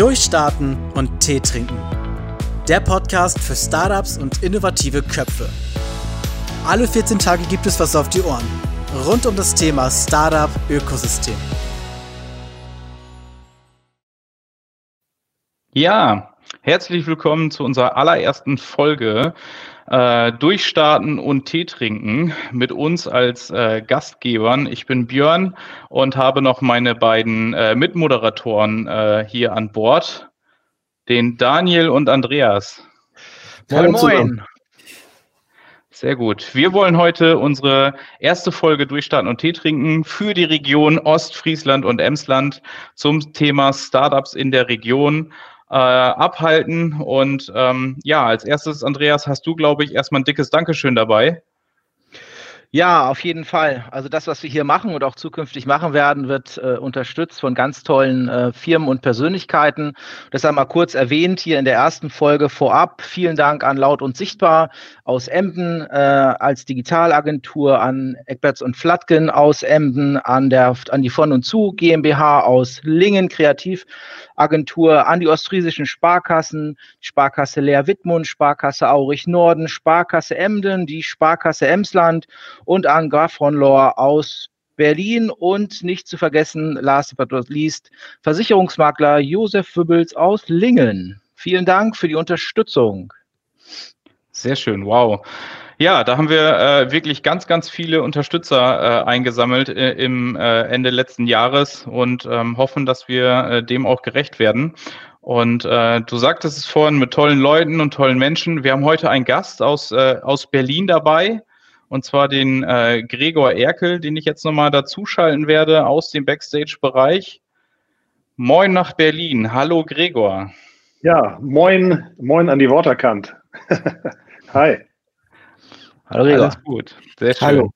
Durchstarten und Tee trinken. Der Podcast für Startups und innovative Köpfe. Alle 14 Tage gibt es was auf die Ohren. Rund um das Thema Startup Ökosystem. Ja, herzlich willkommen zu unserer allerersten Folge äh, Durchstarten und Tee trinken mit uns als äh, Gastgebern. Ich bin Björn und habe noch meine beiden äh, Mitmoderatoren äh, hier an Bord, den Daniel und Andreas. Moin, moin. Sehr gut. Wir wollen heute unsere erste Folge Durchstarten und Tee trinken für die Region Ostfriesland und Emsland zum Thema Startups in der Region äh, abhalten. Und ähm, ja, als erstes, Andreas, hast du, glaube ich, erstmal ein dickes Dankeschön dabei. Ja, auf jeden Fall. Also das, was wir hier machen und auch zukünftig machen werden, wird äh, unterstützt von ganz tollen äh, Firmen und Persönlichkeiten. Das haben wir kurz erwähnt hier in der ersten Folge vorab. Vielen Dank an Laut und Sichtbar aus Emden äh, als Digitalagentur, an Eckberts und Flatgen aus Emden, an, der, an die Von und Zu GmbH aus Lingen Kreativagentur, an die ostfriesischen Sparkassen, Sparkasse Leer Wittmund, Sparkasse Aurich Norden, Sparkasse Emden, die Sparkasse Emsland und an Grafronlor aus Berlin und nicht zu vergessen, last but not least, Versicherungsmakler Josef Wübbels aus Lingen. Vielen Dank für die Unterstützung. Sehr schön, wow. Ja, da haben wir äh, wirklich ganz, ganz viele Unterstützer äh, eingesammelt äh, im äh, Ende letzten Jahres und ähm, hoffen, dass wir äh, dem auch gerecht werden. Und äh, du sagtest es vorhin mit tollen Leuten und tollen Menschen. Wir haben heute einen Gast aus, aus Berlin dabei und zwar den Gregor Erkel, den ich jetzt nochmal dazuschalten werde aus dem Backstage-Bereich. Moin nach Berlin. Hallo Gregor. Ja, moin, moin an die Waterkant. Hi. Hallo Gregor. Alles gut. Sehr schön. Hallo.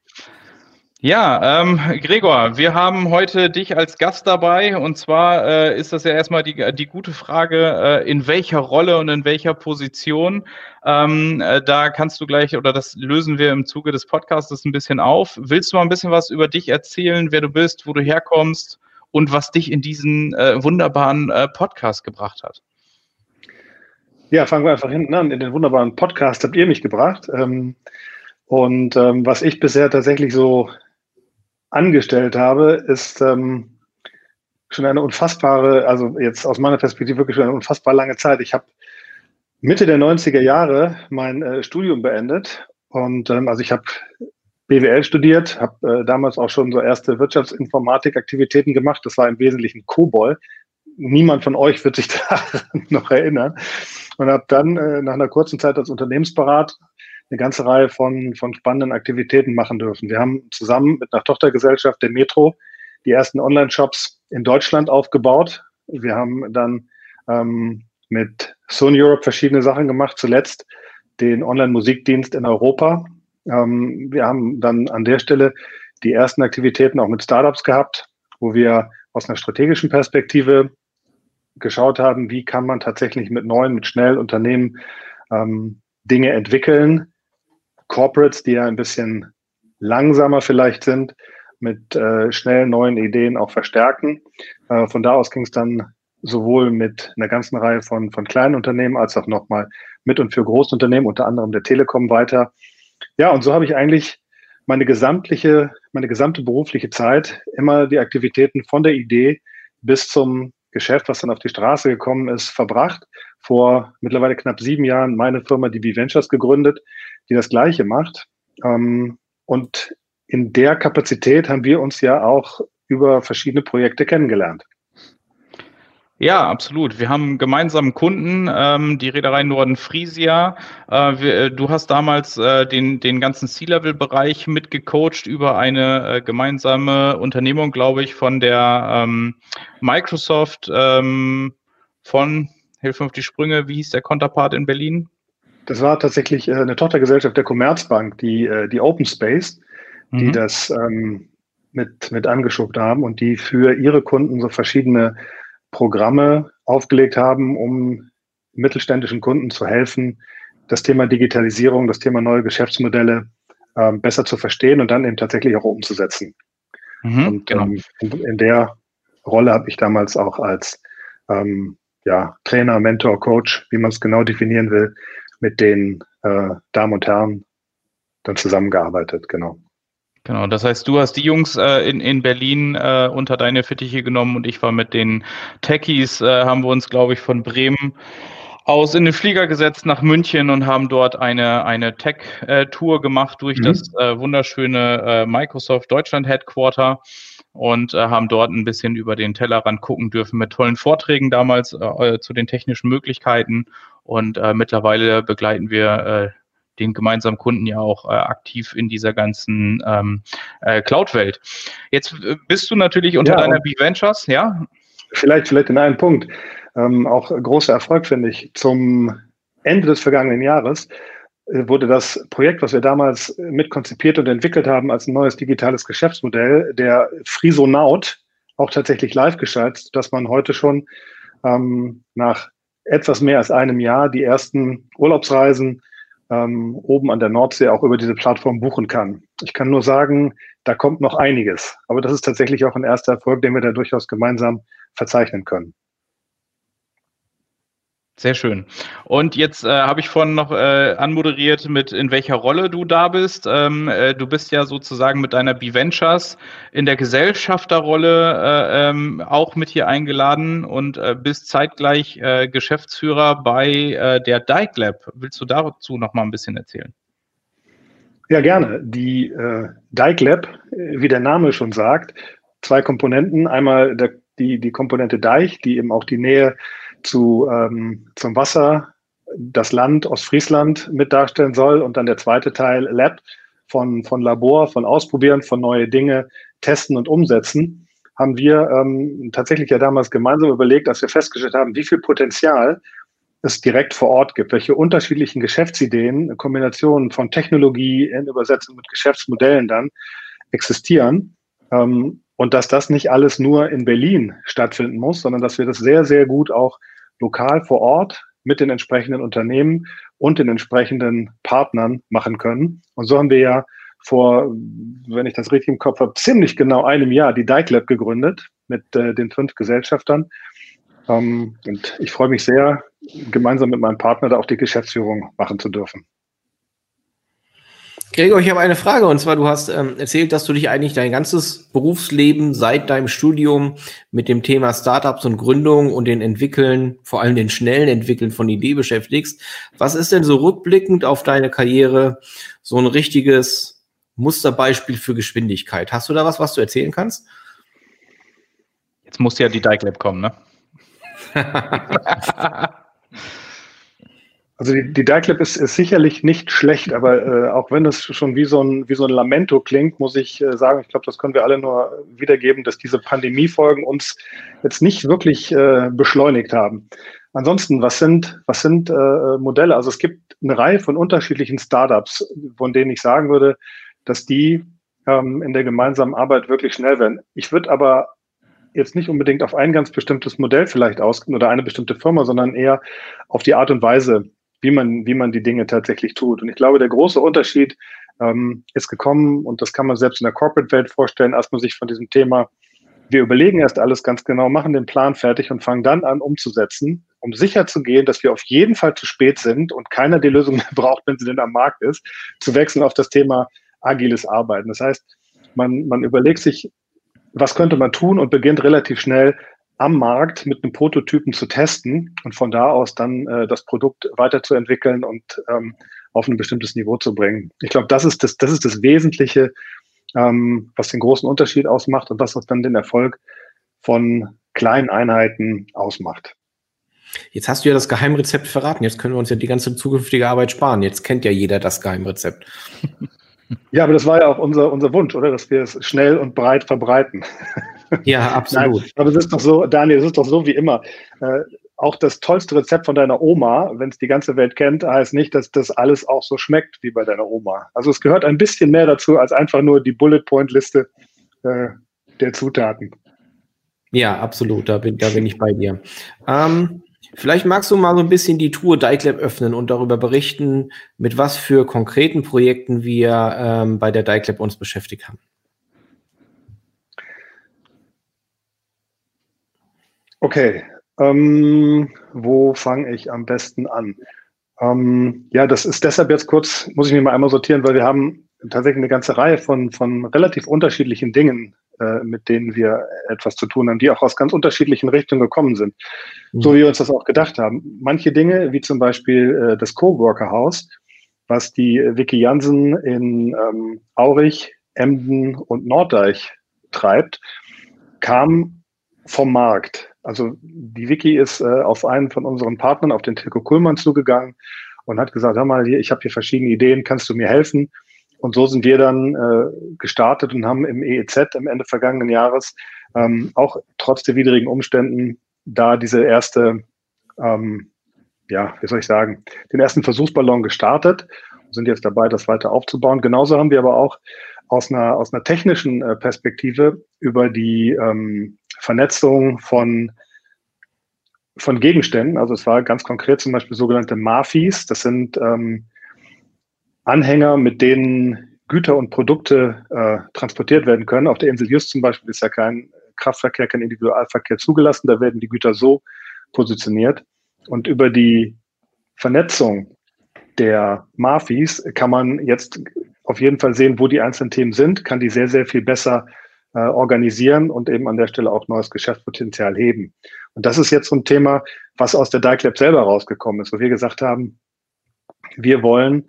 Ja, ähm, Gregor, wir haben heute dich als Gast dabei und zwar äh, ist das ja erstmal die, die gute Frage, äh, in welcher Rolle und in welcher Position. Ähm, äh, da kannst du gleich, oder das lösen wir im Zuge des Podcasts ein bisschen auf. Willst du mal ein bisschen was über dich erzählen, wer du bist, wo du herkommst und was dich in diesen äh, wunderbaren äh, Podcast gebracht hat? Ja, fangen wir einfach hinten an. In den wunderbaren Podcast habt ihr mich gebracht. Ähm, und ähm, was ich bisher tatsächlich so angestellt habe, ist ähm, schon eine unfassbare, also jetzt aus meiner Perspektive wirklich schon eine unfassbar lange Zeit. Ich habe Mitte der 90er Jahre mein äh, Studium beendet und also ich habe BWL studiert, habe äh, damals auch schon so erste Wirtschaftsinformatik-Aktivitäten gemacht. Das war im Wesentlichen COBOL. Niemand von euch wird sich da noch erinnern. Und habe dann äh, nach einer kurzen Zeit als Unternehmensberater eine ganze Reihe von, von spannenden Aktivitäten machen dürfen. Wir haben zusammen mit einer Tochtergesellschaft der Metro die ersten Online-Shops in Deutschland aufgebaut. Wir haben dann ähm, mit Sony Europe verschiedene Sachen gemacht, zuletzt den Online-Musikdienst in Europa. Ähm, wir haben dann an der Stelle die ersten Aktivitäten auch mit Startups gehabt, wo wir aus einer strategischen Perspektive geschaut haben, wie kann man tatsächlich mit neuen, mit schnellen Unternehmen ähm, Dinge entwickeln, Corporates, die ja ein bisschen langsamer vielleicht sind, mit äh, schnellen neuen Ideen auch verstärken. Äh, von da aus ging es dann sowohl mit einer ganzen Reihe von, von kleinen Unternehmen als auch nochmal mit und für Großunternehmen, unter anderem der Telekom weiter. Ja, und so habe ich eigentlich meine gesamtliche, meine gesamte berufliche Zeit immer die Aktivitäten von der Idee bis zum Geschäft, was dann auf die Straße gekommen ist, verbracht. Vor mittlerweile knapp sieben Jahren meine Firma, die B-Ventures, gegründet, die das Gleiche macht. Ähm, und in der Kapazität haben wir uns ja auch über verschiedene Projekte kennengelernt. Ja, absolut. Wir haben gemeinsam Kunden, ähm, die Reederei Norden Frisia. Äh, wir, äh, du hast damals äh, den, den ganzen C-Level-Bereich mitgecoacht über eine äh, gemeinsame Unternehmung, glaube ich, von der ähm, Microsoft ähm, von, hilf mir auf die Sprünge, wie hieß der Konterpart in Berlin? Das war tatsächlich äh, eine Tochtergesellschaft der Commerzbank, die, äh, die Open Space, die mhm. das ähm, mit, mit angeschobt haben und die für ihre Kunden so verschiedene Programme aufgelegt haben, um mittelständischen Kunden zu helfen, das Thema Digitalisierung, das Thema neue Geschäftsmodelle ähm, besser zu verstehen und dann eben tatsächlich auch umzusetzen. Mhm, und genau. ähm, in, in, der Rolle habe ich damals auch als ähm, ja, Trainer, Mentor, Coach, wie man es genau definieren will, mit den äh, Damen und Herren dann zusammengearbeitet, genau. Genau, das heißt, du hast die Jungs äh, in, in Berlin äh, unter deine Fittiche genommen und ich war mit den Techies, äh, haben wir uns, glaube ich, von Bremen aus in den Flieger gesetzt nach München und haben dort eine, eine Tech-Tour gemacht durch mhm. das äh, wunderschöne äh, Microsoft Deutschland Headquarter und äh, haben dort ein bisschen über den Tellerrand gucken dürfen mit tollen Vorträgen damals äh, zu den technischen Möglichkeiten. Und äh, mittlerweile begleiten wir äh, den gemeinsamen Kunden ja auch äh, aktiv in dieser ganzen ähm, äh, Cloud-Welt. Jetzt äh, bist du natürlich unter ja, deiner B-Ventures, ja? Vielleicht, vielleicht in einem Punkt. Ähm, auch großer Erfolg, finde ich. Zum Ende des vergangenen Jahres äh, wurde das Projekt, was wir damals mit konzipiert und entwickelt haben als ein neues digitales Geschäftsmodell, der Frisonaut, auch tatsächlich live geschaltet, dass man heute schon ähm, nach etwas mehr als einem Jahr die ersten Urlaubsreisen ähm, oben an der Nordsee auch über diese Plattform buchen kann. Ich kann nur sagen, da kommt noch einiges. Aber das ist tatsächlich auch ein erster Erfolg, den wir da durchaus gemeinsam verzeichnen können. Sehr schön. Und jetzt äh, habe ich vorhin noch äh, anmoderiert, mit in welcher Rolle du da bist. Ähm, äh, du bist ja sozusagen mit deiner B-Ventures in der Gesellschafterrolle äh, ähm, auch mit hier eingeladen und äh, bist zeitgleich äh, Geschäftsführer bei der Dike Lab. Willst du dazu noch mal ein bisschen erzählen? Ja, gerne. Die äh, Dike Lab, wie der Name schon sagt, zwei Komponenten. Einmal der, die, die Komponente Deich, die eben auch die Nähe zu, ähm, zum Wasser das Land Ostfriesland mit darstellen soll und dann der zweite Teil Lab von, von Labor, von Ausprobieren, von neue Dinge testen und umsetzen, haben wir ähm, tatsächlich ja damals gemeinsam überlegt, dass wir festgestellt haben, wie viel Potenzial es direkt vor Ort gibt, welche unterschiedlichen Geschäftsideen, Kombinationen von Technologie in Übersetzung mit Geschäftsmodellen dann existieren. Ähm, und dass das nicht alles nur in Berlin stattfinden muss, sondern dass wir das sehr, sehr gut auch lokal vor Ort mit den entsprechenden Unternehmen und den entsprechenden Partnern machen können. Und so haben wir ja vor, wenn ich das richtig im Kopf habe, ziemlich genau einem Jahr die Dike Lab gegründet mit äh, den fünf Gesellschaftern. Ähm, und ich freue mich sehr, gemeinsam mit meinem Partner da auch die Geschäftsführung machen zu dürfen. Gregor, ich habe eine Frage und zwar, du hast ähm, erzählt, dass du dich eigentlich dein ganzes Berufsleben seit deinem Studium mit dem Thema Startups und Gründung und den Entwickeln, vor allem den schnellen Entwickeln von Idee beschäftigst. Was ist denn so rückblickend auf deine Karriere so ein richtiges Musterbeispiel für Geschwindigkeit? Hast du da was, was du erzählen kannst? Jetzt muss ja die Dike Lab kommen, ne? Also die, die Diclip ist, ist sicherlich nicht schlecht, aber äh, auch wenn es schon wie so, ein, wie so ein Lamento klingt, muss ich äh, sagen, ich glaube, das können wir alle nur wiedergeben, dass diese Pandemiefolgen uns jetzt nicht wirklich äh, beschleunigt haben. Ansonsten, was sind, was sind äh, Modelle? Also es gibt eine Reihe von unterschiedlichen Startups, von denen ich sagen würde, dass die ähm, in der gemeinsamen Arbeit wirklich schnell werden. Ich würde aber jetzt nicht unbedingt auf ein ganz bestimmtes Modell vielleicht ausgehen oder eine bestimmte Firma, sondern eher auf die Art und Weise, wie man, wie man die Dinge tatsächlich tut. Und ich glaube, der große Unterschied ähm, ist gekommen, und das kann man selbst in der Corporate-Welt vorstellen, als man sich von diesem Thema, wir überlegen erst alles ganz genau, machen den Plan fertig und fangen dann an umzusetzen, um sicher zu gehen, dass wir auf jeden Fall zu spät sind und keiner die Lösung mehr braucht, wenn sie denn am Markt ist, zu wechseln auf das Thema agiles Arbeiten. Das heißt, man, man überlegt sich, was könnte man tun und beginnt relativ schnell am Markt mit einem Prototypen zu testen und von da aus dann äh, das Produkt weiterzuentwickeln und ähm, auf ein bestimmtes Niveau zu bringen. Ich glaube, das ist das, das ist das Wesentliche, ähm, was den großen Unterschied ausmacht und was dann den Erfolg von kleinen Einheiten ausmacht. Jetzt hast du ja das Geheimrezept verraten. Jetzt können wir uns ja die ganze zukünftige Arbeit sparen. Jetzt kennt ja jeder das Geheimrezept. Ja, aber das war ja auch unser, unser Wunsch, oder? Dass wir es schnell und breit verbreiten. Ja, absolut. Nein, aber es ist doch so, Daniel, es ist doch so wie immer. Äh, auch das tollste Rezept von deiner Oma, wenn es die ganze Welt kennt, heißt nicht, dass das alles auch so schmeckt wie bei deiner Oma. Also es gehört ein bisschen mehr dazu als einfach nur die Bullet-Point-Liste äh, der Zutaten. Ja, absolut, da bin, da bin ich bei dir. Ähm, vielleicht magst du mal so ein bisschen die Tour DiceLab öffnen und darüber berichten, mit was für konkreten Projekten wir ähm, bei der DiceLab uns beschäftigt haben. Okay, Ähm, wo fange ich am besten an? Ähm, ja, das ist deshalb jetzt kurz, muss ich mir mal einmal sortieren, weil wir haben tatsächlich eine ganze Reihe von, von relativ unterschiedlichen Dingen, äh, mit denen wir etwas zu tun haben, die auch aus ganz unterschiedlichen Richtungen gekommen sind. Mhm. So wie wir uns das auch gedacht haben. Manche Dinge, wie zum Beispiel äh, das Coworker-Haus, was die Vicky Jansen in ähm, Aurich, Emden und Norddeich treibt, kam vom Markt. Also die Wiki ist äh, auf einen von unseren Partnern, auf den Tilko Kuhlmann zugegangen und hat gesagt, hör mal, hier, ich habe hier verschiedene Ideen, kannst du mir helfen? Und so sind wir dann äh, gestartet und haben im EEZ am Ende vergangenen Jahres ähm, auch trotz der widrigen Umständen da diese erste, ähm, ja, wie soll ich sagen, den ersten Versuchsballon gestartet und sind jetzt dabei, das weiter aufzubauen. Genauso haben wir aber auch aus einer, aus einer technischen äh, Perspektive über die ähm, Vernetzung von, von Gegenständen. Also es war ganz konkret zum Beispiel sogenannte Mafis. Das sind ähm, Anhänger, mit denen Güter und Produkte äh, transportiert werden können. Auf der Insel Just zum Beispiel ist ja kein Kraftverkehr, kein Individualverkehr zugelassen. Da werden die Güter so positioniert. Und über die Vernetzung der Mafis kann man jetzt auf jeden Fall sehen, wo die einzelnen Themen sind, kann die sehr, sehr viel besser äh, organisieren und eben an der Stelle auch neues Geschäftspotenzial heben. Und das ist jetzt so ein Thema, was aus der Dyke Lab selber rausgekommen ist, wo wir gesagt haben, wir wollen,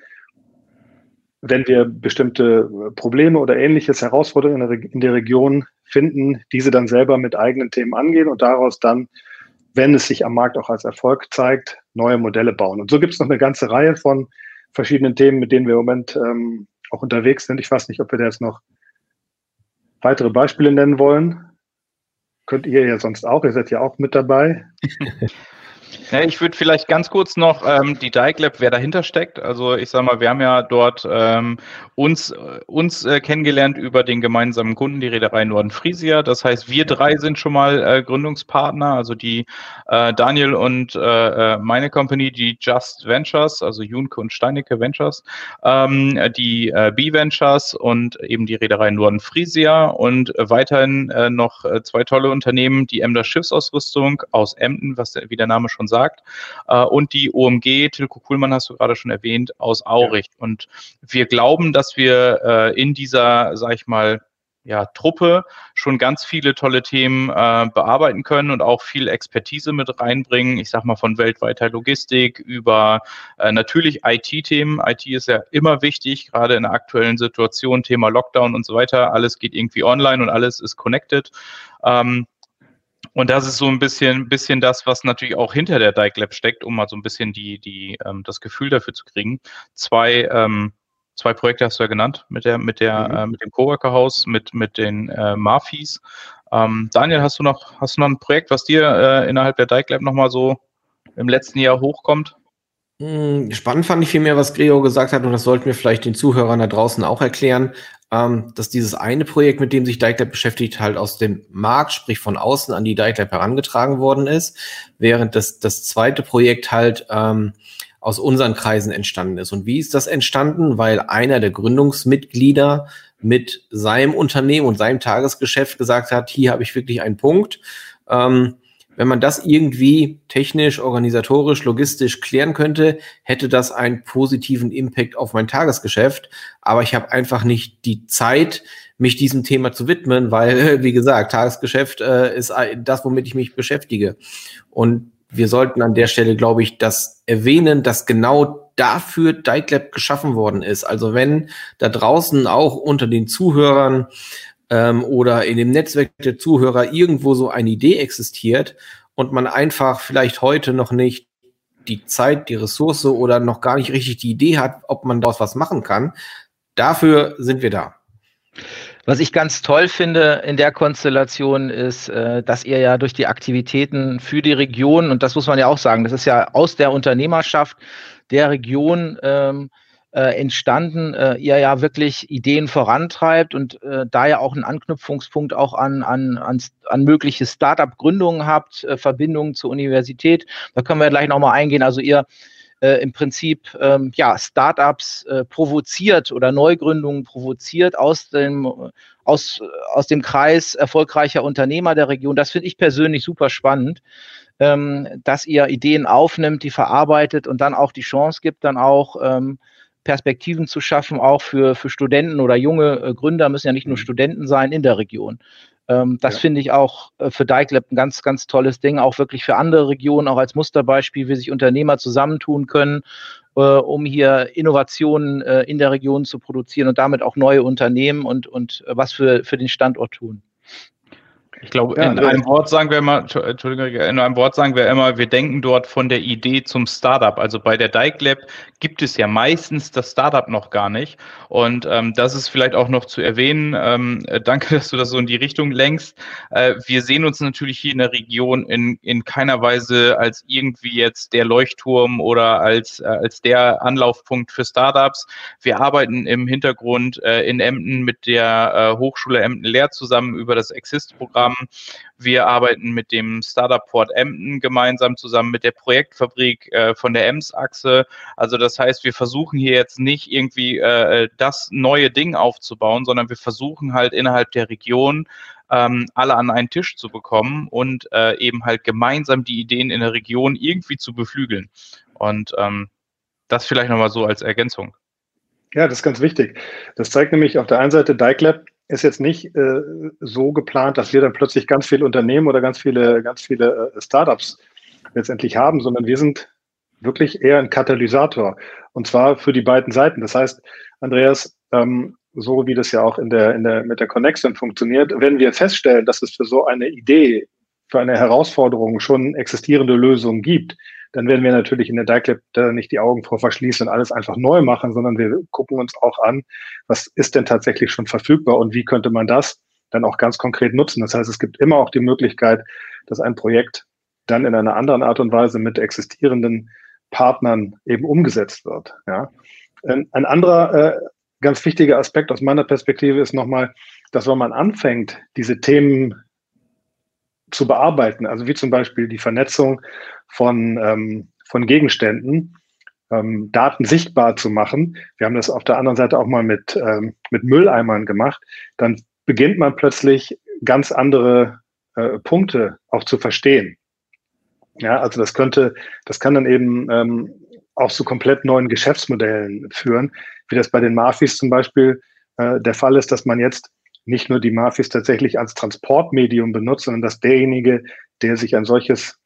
wenn wir bestimmte Probleme oder ähnliches Herausforderungen in der, in der Region finden, diese dann selber mit eigenen Themen angehen und daraus dann, wenn es sich am Markt auch als Erfolg zeigt, neue Modelle bauen. Und so gibt es noch eine ganze Reihe von verschiedenen Themen, mit denen wir im Moment ähm, auch unterwegs sind. Ich weiß nicht, ob wir da jetzt noch weitere Beispiele nennen wollen. Könnt ihr ja sonst auch, ihr seid ja auch mit dabei. Ja, ich würde vielleicht ganz kurz noch ähm, die Dyke Lab, wer dahinter steckt. Also ich sage mal, wir haben ja dort ähm, uns, uns äh, kennengelernt über den gemeinsamen Kunden, die Reederei Norden Frisia. Das heißt, wir drei sind schon mal äh, Gründungspartner, also die äh, Daniel und äh, äh meine Company, die Just Ventures, also Junke und Steinecke Ventures, ähm, die äh, B Ventures und eben die Reederei Norden Frisia und weiterhin äh, noch äh, zwei tolle Unternehmen, die Emder Schiffsausrüstung aus Emden, was der, wie der Name schon sagt, äh, und die OMG, Tilko Kuhlmann hast du gerade schon erwähnt, aus Aurich. Ja. Und wir glauben, dass wir äh, in dieser, sag ich mal, ja, Truppe schon ganz viele tolle Themen äh, bearbeiten können und auch viel Expertise mit reinbringen. Ich sag mal von weltweiter Logistik über äh, natürlich IT-Themen. IT ist ja immer wichtig, gerade in der aktuellen Situation, Thema Lockdown und so weiter. Alles geht irgendwie online und alles ist connected. Ähm, und das ist so ein bisschen, bisschen das, was natürlich auch hinter der Dyke Lab steckt, um mal so ein bisschen die, die, ähm, das Gefühl dafür zu kriegen. Zwei, ähm, zwei Projekte hast du ja genannt, mit der, mit der, mhm. äh, mit dem Coworker-Haus, mit, mit den äh, Marfis. Ähm, Daniel, hast du noch, hast du noch ein Projekt, was dir äh, innerhalb der Dyke Lab nochmal so im letzten Jahr hochkommt? Hm, spannend fand ich vielmehr, was Gregor gesagt hat, und das sollten wir vielleicht den Zuhörern da draußen auch erklären ähm, dass dieses eine Projekt, mit dem sich Dike beschäftigt, halt aus dem Markt, sprich von außen an die Dike herangetragen worden ist, während das, das zweite Projekt halt ähm, aus unseren Kreisen entstanden ist. Und wie ist das entstanden? Weil einer der Gründungsmitglieder mit seinem Unternehmen und seinem Tagesgeschäft gesagt hat, hier habe ich wirklich einen Punkt. Ähm, wenn man das irgendwie technisch, organisatorisch, logistisch klären könnte, hätte das einen positiven Impact auf mein Tagesgeschäft. Aber ich habe einfach nicht die Zeit, mich diesem Thema zu widmen, weil, wie gesagt, Tagesgeschäft äh, ist das, womit ich mich beschäftige. Und wir sollten an der Stelle, glaube ich, das erwähnen, dass genau dafür DiceLab geschaffen worden ist. Also wenn da draußen auch unter den Zuhörern ähm, oder in dem Netzwerk der Zuhörer irgendwo so eine Idee existiert und man einfach vielleicht heute noch nicht die Zeit, die Ressource oder noch gar nicht richtig die Idee hat, ob man daraus was machen kann, dafür sind wir da. Was ich ganz toll finde in der Konstellation ist, äh, dass ihr ja durch die Aktivitäten für die Region, und das muss man ja auch sagen, das ist ja aus der Unternehmerschaft der Region ähm, äh, entstanden, äh, ihr ja wirklich Ideen vorantreibt und äh, da ja auch einen Anknüpfungspunkt auch an, an, an, an mögliche Startup-Gründungen habt, äh, Verbindungen zur Universität. Da können wir gleich nochmal eingehen. Also ihr äh, im Prinzip ähm, ja, Startups äh, provoziert oder Neugründungen provoziert aus dem, aus, aus dem Kreis erfolgreicher Unternehmer der Region. Das finde ich persönlich super spannend, ähm, dass ihr Ideen aufnimmt, die verarbeitet und dann auch die Chance gibt, dann auch ähm, Perspektiven zu schaffen, auch für, für Studenten oder junge äh, Gründer, müssen ja nicht nur mhm. Studenten sein in der Region. Ähm, das ja. finde ich auch äh, für DiceLab ein ganz, ganz tolles Ding, auch wirklich für andere Regionen, auch als Musterbeispiel, wie sich Unternehmer zusammentun können, äh, um hier Innovationen äh, in der Region zu produzieren und damit auch neue Unternehmen und, und was für, für den Standort tun. Ich glaube, ja, in einem Wort sagen wir immer, Entschuldigung, in einem Wort sagen wir immer, wir denken dort von der Idee zum Startup. Also bei der Dike Lab gibt es ja meistens das Startup noch gar nicht. Und ähm, das ist vielleicht auch noch zu erwähnen. Ähm, äh, danke, dass du das so in die Richtung lenkst. Äh, wir sehen uns natürlich hier in der Region in, in keiner Weise als irgendwie jetzt der Leuchtturm oder als, äh, als der Anlaufpunkt für Startups. Wir arbeiten im Hintergrund äh, in Emden mit der äh, Hochschule Emden-Lehr zusammen über das Exist-Programm wir arbeiten mit dem Startup Port Emden gemeinsam zusammen mit der Projektfabrik äh, von der Ems-Achse. Also das heißt, wir versuchen hier jetzt nicht irgendwie äh, das neue Ding aufzubauen, sondern wir versuchen halt innerhalb der Region ähm, alle an einen Tisch zu bekommen und äh, eben halt gemeinsam die Ideen in der Region irgendwie zu beflügeln. Und ähm, das vielleicht nochmal so als Ergänzung. Ja, das ist ganz wichtig. Das zeigt nämlich auf der einen Seite DiceLab ist jetzt nicht äh, so geplant, dass wir dann plötzlich ganz viele Unternehmen oder ganz viele, ganz viele äh, Startups letztendlich haben, sondern wir sind wirklich eher ein Katalysator. Und zwar für die beiden Seiten. Das heißt, Andreas, ähm, so wie das ja auch in der, in der, mit der Connection funktioniert, wenn wir feststellen, dass es für so eine Idee, für eine Herausforderung schon existierende Lösungen gibt, dann werden wir natürlich in der DICLab da nicht die Augen vor verschließen und alles einfach neu machen, sondern wir gucken uns auch an, was ist denn tatsächlich schon verfügbar und wie könnte man das dann auch ganz konkret nutzen. Das heißt, es gibt immer auch die Möglichkeit, dass ein Projekt dann in einer anderen Art und Weise mit existierenden Partnern eben umgesetzt wird. Ja. Ein anderer äh, ganz wichtiger Aspekt aus meiner Perspektive ist nochmal, dass wenn man anfängt, diese Themen zu bearbeiten, also wie zum Beispiel die Vernetzung von, ähm, von Gegenständen, ähm, Daten sichtbar zu machen. Wir haben das auf der anderen Seite auch mal mit, ähm, mit Mülleimern gemacht. Dann beginnt man plötzlich ganz andere äh, Punkte auch zu verstehen. Ja, also das könnte, das kann dann eben ähm, auch zu komplett neuen Geschäftsmodellen führen, wie das bei den Mafis zum Beispiel äh, der Fall ist, dass man jetzt nicht nur die Mafis tatsächlich als Transportmedium benutzt, sondern dass derjenige, der sich ein solches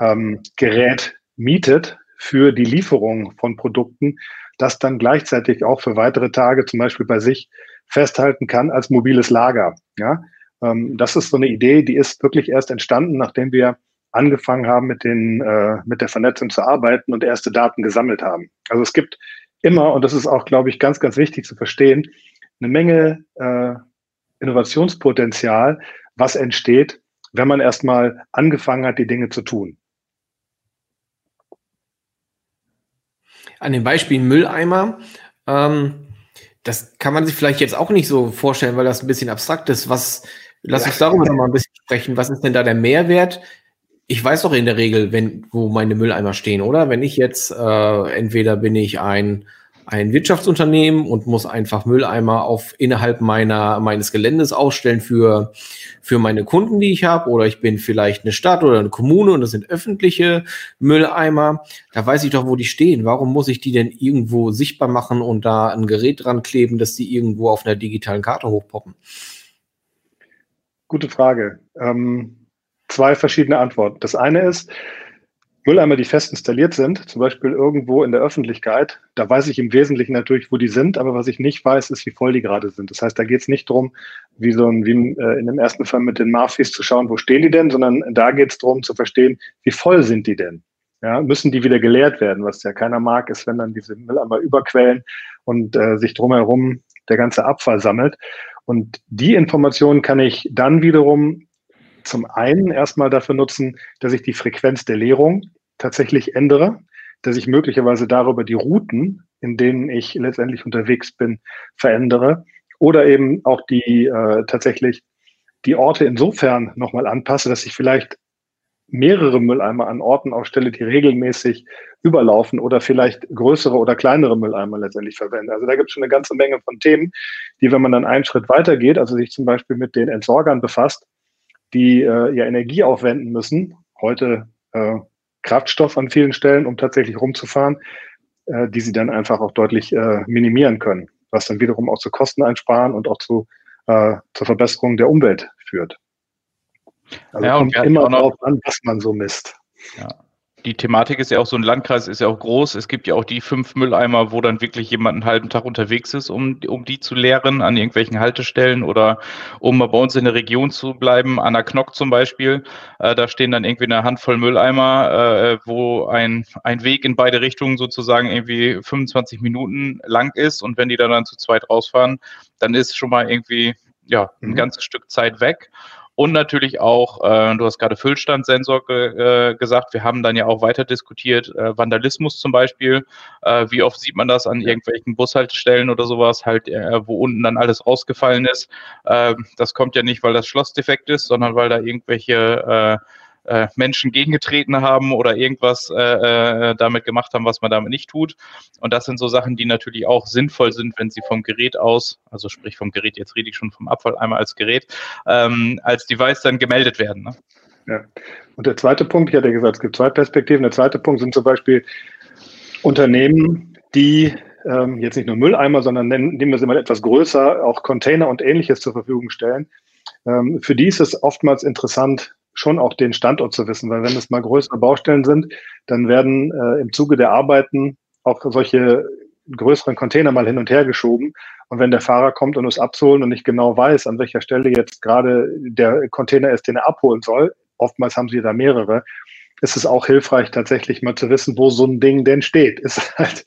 ähm, Gerät mietet für die Lieferung von Produkten, das dann gleichzeitig auch für weitere Tage zum Beispiel bei sich festhalten kann als mobiles Lager. Ja, ähm, das ist so eine Idee, die ist wirklich erst entstanden, nachdem wir angefangen haben, mit, den, äh, mit der Vernetzung zu arbeiten und erste Daten gesammelt haben. Also es gibt immer, und das ist auch, glaube ich, ganz, ganz wichtig zu verstehen, eine Menge äh, Innovationspotenzial, was entsteht, wenn man erstmal angefangen hat, die Dinge zu tun. An den Beispielen Mülleimer, ähm, das kann man sich vielleicht jetzt auch nicht so vorstellen, weil das ein bisschen abstrakt ist. Was, lass uns darüber noch mal ein bisschen sprechen. Was ist denn da der Mehrwert? Ich weiß doch in der Regel, wenn, wo meine Mülleimer stehen, oder? Wenn ich jetzt, äh, entweder bin ich ein ein Wirtschaftsunternehmen und muss einfach Mülleimer auf innerhalb meiner meines Geländes ausstellen für für meine Kunden, die ich habe, oder ich bin vielleicht eine Stadt oder eine Kommune und das sind öffentliche Mülleimer. Da weiß ich doch, wo die stehen. Warum muss ich die denn irgendwo sichtbar machen und da ein Gerät dran kleben, dass die irgendwo auf einer digitalen Karte hochpoppen? Gute Frage. Ähm, zwei verschiedene Antworten. Das eine ist, Mülleimer, die fest installiert sind, zum Beispiel irgendwo in der Öffentlichkeit, da weiß ich im Wesentlichen natürlich, wo die sind, aber was ich nicht weiß, ist, wie voll die gerade sind. Das heißt, da geht es nicht darum, wie so ein, wie äh, in dem ersten Fall mit den Mafis zu schauen, wo stehen die denn, sondern da geht es darum zu verstehen, wie voll sind die denn. Ja, müssen die wieder geleert werden, was ja keiner mag, ist, wenn dann diese Mülleimer überquellen und äh, sich drumherum der ganze Abfall sammelt. Und die Informationen kann ich dann wiederum zum einen erstmal dafür nutzen, dass ich die Frequenz der Leerung tatsächlich ändere, dass ich möglicherweise darüber die Routen, in denen ich letztendlich unterwegs bin, verändere oder eben auch die äh, tatsächlich die Orte insofern nochmal anpasse, dass ich vielleicht mehrere Mülleimer an Orten aufstelle, die regelmäßig überlaufen oder vielleicht größere oder kleinere Mülleimer letztendlich verwende. Also da gibt es schon eine ganze Menge von Themen, die, wenn man dann einen Schritt weitergeht, also sich zum Beispiel mit den Entsorgern befasst, die äh, ja Energie aufwenden müssen, heute äh, Kraftstoff an vielen Stellen, um tatsächlich rumzufahren, äh, die sie dann einfach auch deutlich äh, minimieren können, was dann wiederum auch zu Kosten einsparen und auch zu, äh, zur Verbesserung der Umwelt führt. Also ja, kommt immer darauf an, was man so misst. Ja die Thematik ist ja auch so ein Landkreis ist ja auch groß. Es gibt ja auch die fünf Mülleimer, wo dann wirklich jemand einen halben Tag unterwegs ist, um, um die zu leeren an irgendwelchen Haltestellen oder um bei uns in der Region zu bleiben, an der Knock zum Beispiel. Äh, da stehen dann irgendwie eine Handvoll Mülleimer, äh, wo ein, ein Weg in beide Richtungen sozusagen irgendwie 25 Minuten lang ist. Und wenn die dann, dann zu zweit rausfahren, dann ist schon mal irgendwie ja, ein mhm. ganzes Stück Zeit weg. Und natürlich auch, äh, du hast gerade Füllstandsensor ge äh, gesagt, wir haben dann ja auch weiter diskutiert, äh, Vandalismus zum Beispiel. Äh, wie oft sieht man das an irgendwelchen Bushaltestellen oder sowas, halt, äh, wo unten dann alles rausgefallen ist. Äh, das kommt ja nicht, weil das Schloss defekt ist, sondern weil da irgendwelche äh, Menschen gegengetreten haben oder irgendwas äh, äh, damit gemacht haben, was man damit nicht tut. Und das sind so Sachen, die natürlich auch sinnvoll sind, wenn sie vom Gerät aus, also sprich vom Gerät, jetzt rede ich schon vom Abfall einmal als Gerät, ähm, als Device dann gemeldet werden. Ne? Ja. Und der zweite Punkt, ich hatte gesagt, es gibt zwei Perspektiven. Der zweite Punkt sind zum Beispiel Unternehmen, die ähm, jetzt nicht nur Mülleimer, sondern nennen, nehmen wir es immer etwas größer, auch Container und ähnliches zur Verfügung stellen. Ähm, für die ist es oftmals interessant, schon auch den Standort zu wissen, weil wenn es mal größere Baustellen sind, dann werden äh, im Zuge der Arbeiten auch solche größeren Container mal hin und her geschoben. Und wenn der Fahrer kommt und es abzuholen und nicht genau weiß, an welcher Stelle jetzt gerade der Container ist, den er abholen soll, oftmals haben sie da mehrere, ist es auch hilfreich, tatsächlich mal zu wissen, wo so ein Ding denn steht. Ist halt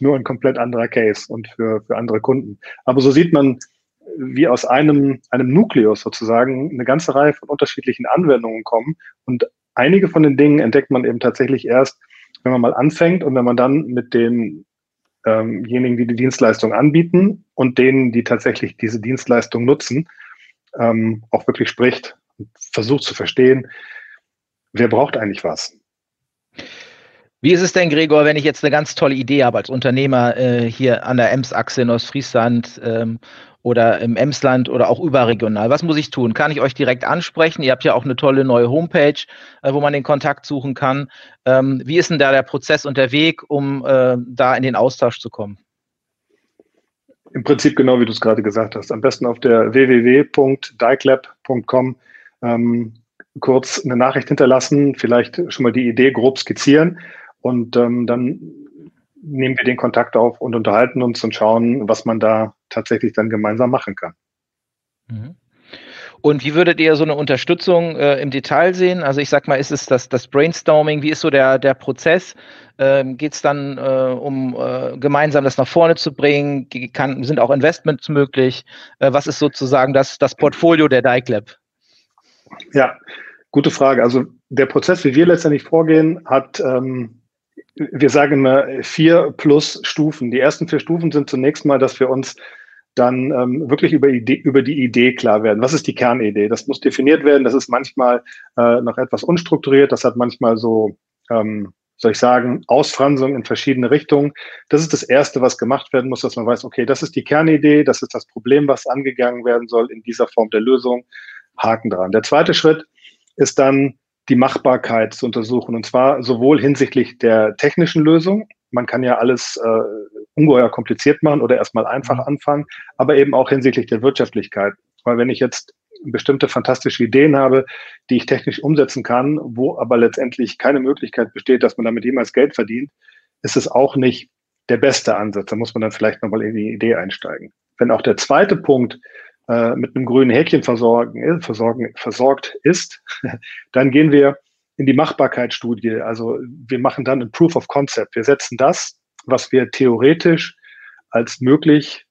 nur ein komplett anderer Case und für, für andere Kunden. Aber so sieht man, wie aus einem, einem Nukleus sozusagen eine ganze Reihe von unterschiedlichen Anwendungen kommen. Und einige von den Dingen entdeckt man eben tatsächlich erst, wenn man mal anfängt und wenn man dann mit denjenigen, ähm die die Dienstleistung anbieten und denen, die tatsächlich diese Dienstleistung nutzen, ähm, auch wirklich spricht und versucht zu verstehen, wer braucht eigentlich was. Wie ist es denn, Gregor, wenn ich jetzt eine ganz tolle Idee habe als Unternehmer äh, hier an der Ems-Achse in Ostfriesland ähm, oder im Emsland oder auch überregional. Was muss ich tun? Kann ich euch direkt ansprechen? Ihr habt ja auch eine tolle neue Homepage, äh, wo man den Kontakt suchen kann. Ähm, wie ist denn da der Prozess und der Weg, um äh, da in den Austausch zu kommen? Im Prinzip genau wie du es gerade gesagt hast. Am besten auf der www.diclab.com ähm, kurz eine Nachricht hinterlassen, vielleicht schon mal die Idee grob skizzieren und ähm, dann nehmen wir den Kontakt auf und unterhalten uns und schauen, was man da tatsächlich dann gemeinsam machen kann. Mhm. Und wie würdet ihr so eine Unterstützung äh, im Detail sehen? Also ich sag mal, ist es das, das Brainstorming? Wie ist so der, der Prozess? Ähm, Geht es dann äh, um äh, gemeinsam das nach vorne zu bringen? Kann, sind auch Investments möglich? Äh, was ist sozusagen das, das Portfolio der DICLab? Ja, gute Frage. Also der Prozess, wie wir letztendlich vorgehen, hat ähm, wir sagen immer vier plus Stufen. Die ersten vier Stufen sind zunächst mal, dass wir uns dann ähm, wirklich über, Idee, über die Idee klar werden. Was ist die Kernidee? Das muss definiert werden. Das ist manchmal äh, noch etwas unstrukturiert. Das hat manchmal so, ähm, soll ich sagen, Ausfranzung in verschiedene Richtungen. Das ist das Erste, was gemacht werden muss, dass man weiß, okay, das ist die Kernidee, das ist das Problem, was angegangen werden soll in dieser Form der Lösung. Haken dran. Der zweite Schritt ist dann die Machbarkeit zu untersuchen. Und zwar sowohl hinsichtlich der technischen Lösung, man kann ja alles äh, ungeheuer kompliziert machen oder erstmal einfach mhm. anfangen, aber eben auch hinsichtlich der Wirtschaftlichkeit. Weil wenn ich jetzt bestimmte fantastische Ideen habe, die ich technisch umsetzen kann, wo aber letztendlich keine Möglichkeit besteht, dass man damit jemals Geld verdient, ist es auch nicht der beste Ansatz. Da muss man dann vielleicht nochmal in die Idee einsteigen. Wenn auch der zweite Punkt äh, mit einem grünen Häkchen versorgen, äh, versorgen, versorgt ist, dann gehen wir in die Machbarkeitsstudie. Also wir machen dann ein Proof of Concept. Wir setzen das, was wir theoretisch als möglich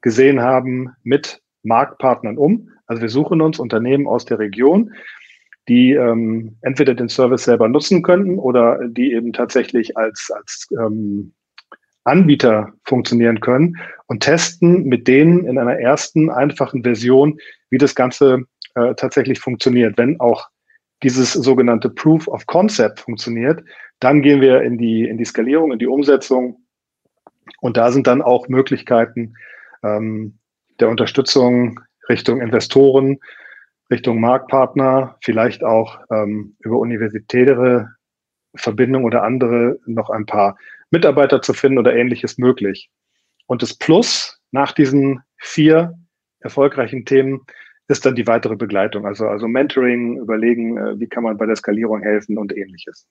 gesehen haben, mit Marktpartnern um. Also wir suchen uns Unternehmen aus der Region, die ähm, entweder den Service selber nutzen könnten oder die eben tatsächlich als, als ähm, Anbieter funktionieren können und testen mit denen in einer ersten einfachen Version, wie das Ganze äh, tatsächlich funktioniert, wenn auch dieses sogenannte Proof of Concept funktioniert, dann gehen wir in die, in die Skalierung, in die Umsetzung. Und da sind dann auch Möglichkeiten ähm, der Unterstützung Richtung Investoren, Richtung Marktpartner, vielleicht auch ähm, über universitäre Verbindungen oder andere noch ein paar Mitarbeiter zu finden oder ähnliches möglich. Und das Plus nach diesen vier erfolgreichen Themen ist dann die weitere Begleitung, also, also Mentoring, überlegen, äh, wie kann man bei der Skalierung helfen und ähnliches.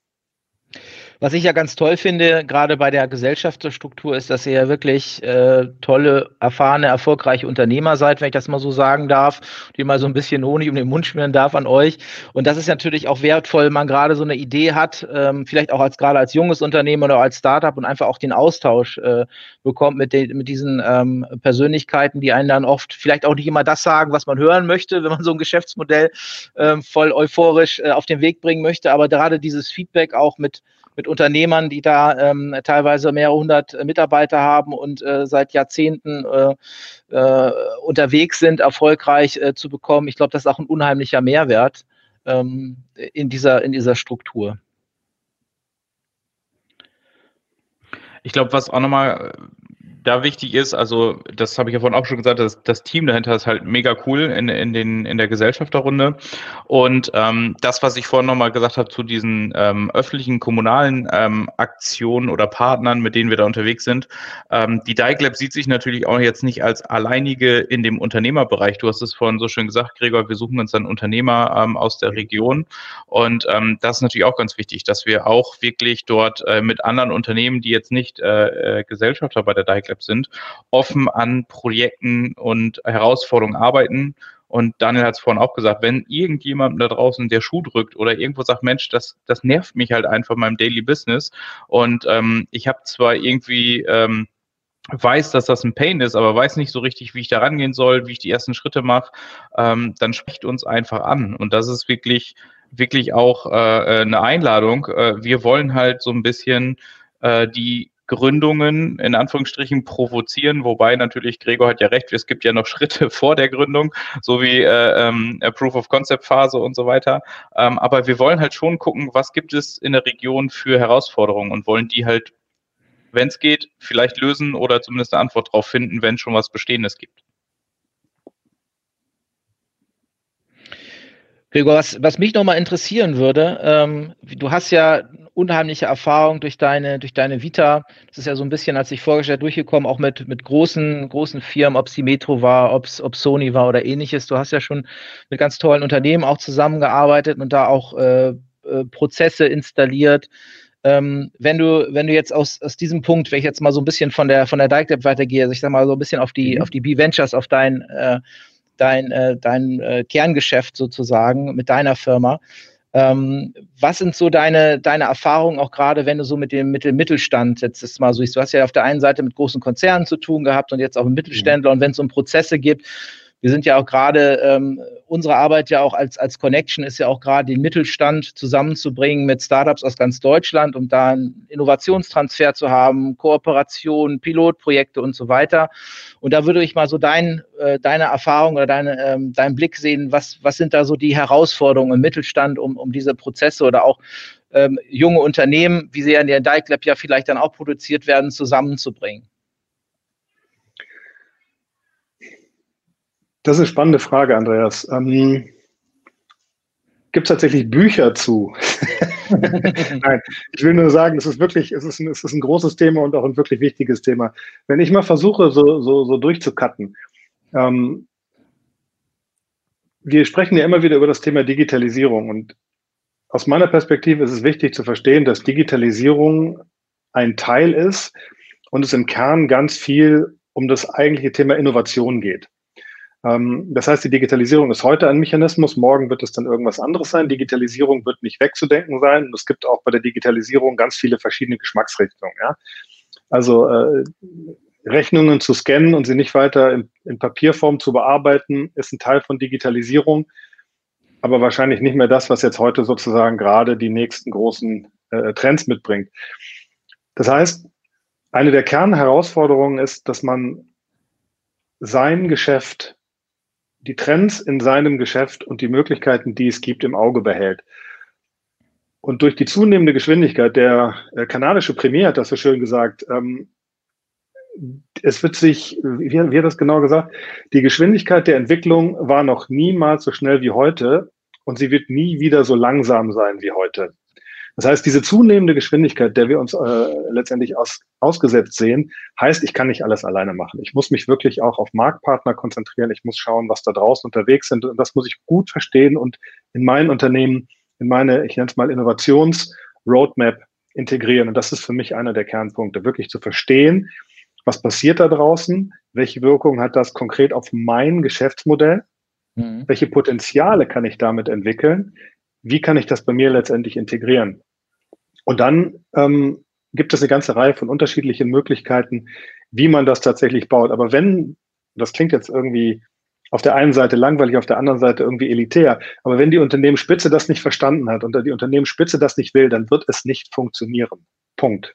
Was ich ja ganz toll finde, gerade bei der Gesellschaftsstruktur, ist, dass ihr ja wirklich äh, tolle, erfahrene, erfolgreiche Unternehmer seid, wenn ich das mal so sagen darf, die mal so ein bisschen Honig um den Mund schmieren darf an euch. Und das ist natürlich auch wertvoll, wenn man gerade so eine Idee hat, ähm, vielleicht auch als gerade als junges Unternehmen oder als Startup und einfach auch den Austausch äh, bekommt mit, den, mit diesen ähm, Persönlichkeiten, die einen dann oft vielleicht auch nicht immer das sagen, was man hören möchte, wenn man so ein Geschäftsmodell äh, voll euphorisch äh, auf den Weg bringen möchte. Aber gerade dieses Feedback auch mit mit Unternehmern, die da ähm, teilweise mehrere hundert äh, Mitarbeiter haben und äh, seit Jahrzehnten äh, äh, unterwegs sind, erfolgreich äh, zu bekommen. Ich glaube, das ist auch ein unheimlicher Mehrwert ähm, in, dieser, in dieser Struktur. Ich glaube, was auch nochmal da wichtig ist, also das habe ich ja vorhin auch schon gesagt, dass das Team dahinter ist halt mega cool in, in, den, in der Gesellschafterrunde. Und ähm, das, was ich vorhin nochmal gesagt habe zu diesen ähm, öffentlichen, kommunalen ähm, Aktionen oder Partnern, mit denen wir da unterwegs sind, ähm, die Dike Lab sieht sich natürlich auch jetzt nicht als alleinige in dem Unternehmerbereich. Du hast es vorhin so schön gesagt, Gregor, wir suchen uns dann Unternehmer ähm, aus der Region. Und ähm, das ist natürlich auch ganz wichtig, dass wir auch wirklich dort äh, mit anderen Unternehmen, die jetzt nicht äh, äh Gesellschafter bei der Dike Lab sind, offen an Projekten und Herausforderungen arbeiten. Und Daniel hat es vorhin auch gesagt, wenn irgendjemand da draußen der Schuh drückt oder irgendwo sagt, Mensch, das, das nervt mich halt einfach in meinem Daily Business. Und ähm, ich habe zwar irgendwie ähm, weiß, dass das ein Pain ist, aber weiß nicht so richtig, wie ich da rangehen soll, wie ich die ersten Schritte mache, ähm, dann spricht uns einfach an. Und das ist wirklich, wirklich auch äh, eine Einladung. Äh, wir wollen halt so ein bisschen äh, die Gründungen in Anführungsstrichen provozieren, wobei natürlich Gregor hat ja recht, es gibt ja noch Schritte vor der Gründung, so wie äh, ähm, Proof of Concept Phase und so weiter. Ähm, aber wir wollen halt schon gucken, was gibt es in der Region für Herausforderungen und wollen die halt, wenn es geht, vielleicht lösen oder zumindest eine Antwort darauf finden, wenn schon was Bestehendes gibt. Gregor, was, was mich nochmal interessieren würde, ähm, du hast ja unheimliche Erfahrung durch deine, durch deine Vita. Das ist ja so ein bisschen, als ich vorgestellt durchgekommen, auch mit, mit großen, großen Firmen, ob es die Metro war, ob es Sony war oder ähnliches. Du hast ja schon mit ganz tollen Unternehmen auch zusammengearbeitet und da auch äh, äh, Prozesse installiert. Ähm, wenn du, wenn du jetzt aus, aus diesem Punkt, wenn ich jetzt mal so ein bisschen von der, von der Dike weitergehe, also ich sag mal so ein bisschen auf die, mhm. auf die B-Ventures, auf dein, äh, dein, äh, dein äh, Kerngeschäft sozusagen mit deiner Firma. Ähm, was sind so deine, deine Erfahrungen, auch gerade wenn du so mit dem, mit dem Mittelstand jetzt ist mal so, du hast ja auf der einen Seite mit großen Konzernen zu tun gehabt und jetzt auch mit Mittelständler mhm. und wenn es um Prozesse gibt, wir sind ja auch gerade, ähm, unsere Arbeit ja auch als, als Connection ist ja auch gerade den Mittelstand zusammenzubringen mit Startups aus ganz Deutschland, um da einen Innovationstransfer zu haben, Kooperationen, Pilotprojekte und so weiter. Und da würde ich mal so dein, äh, deine Erfahrung oder deine, ähm, deinen Blick sehen, was, was sind da so die Herausforderungen im Mittelstand, um, um diese Prozesse oder auch ähm, junge Unternehmen, wie sie ja in der Dike Lab ja vielleicht dann auch produziert werden, zusammenzubringen? Das ist eine spannende Frage, Andreas. Ähm, Gibt es tatsächlich Bücher zu? Nein, ich will nur sagen, es ist wirklich, es ist, ein, es ist ein großes Thema und auch ein wirklich wichtiges Thema. Wenn ich mal versuche, so, so, so durchzukatten, ähm, wir sprechen ja immer wieder über das Thema Digitalisierung und aus meiner Perspektive ist es wichtig zu verstehen, dass Digitalisierung ein Teil ist und es im Kern ganz viel um das eigentliche Thema Innovation geht. Ähm, das heißt, die Digitalisierung ist heute ein Mechanismus, morgen wird es dann irgendwas anderes sein. Digitalisierung wird nicht wegzudenken sein. Und es gibt auch bei der Digitalisierung ganz viele verschiedene Geschmacksrichtungen. Ja? Also äh, Rechnungen zu scannen und sie nicht weiter in, in, Papierform zu bearbeiten, ist ein Teil von Digitalisierung, aber wahrscheinlich nicht mehr das, was jetzt heute sozusagen gerade die nächsten großen äh, Trends mitbringt. Das heißt, eine der Kernherausforderungen ist, dass man sein Geschäft die Trends in seinem Geschäft und die Möglichkeiten, die es gibt, im Auge behält. Und durch die zunehmende Geschwindigkeit, der äh, kanadische Premier hat das so schön gesagt, ähm, es wird sich, wie, wie hat das genau gesagt, die Geschwindigkeit der Entwicklung war noch niemals so schnell wie heute und sie wird nie wieder so langsam sein wie heute. Das heißt, diese zunehmende Geschwindigkeit, der wir uns äh, letztendlich aus, ausgesetzt sehen, heißt, ich kann nicht alles alleine machen. Ich muss mich wirklich auch auf Marktpartner konzentrieren. Ich muss schauen, was da draußen unterwegs sind. Und das muss ich gut verstehen und in mein Unternehmen, in meine, ich nenne es mal Innovations-Roadmap integrieren. Und das ist für mich einer der Kernpunkte, wirklich zu verstehen, was passiert da draußen, welche Wirkung hat das konkret auf mein Geschäftsmodell, mhm. welche Potenziale kann ich damit entwickeln, wie kann ich das bei mir letztendlich integrieren. Und dann ähm, gibt es eine ganze Reihe von unterschiedlichen Möglichkeiten, wie man das tatsächlich baut. Aber wenn, das klingt jetzt irgendwie auf der einen Seite langweilig, auf der anderen Seite irgendwie elitär, aber wenn die Unternehmensspitze das nicht verstanden hat und die Unternehmensspitze das nicht will, dann wird es nicht funktionieren. Punkt.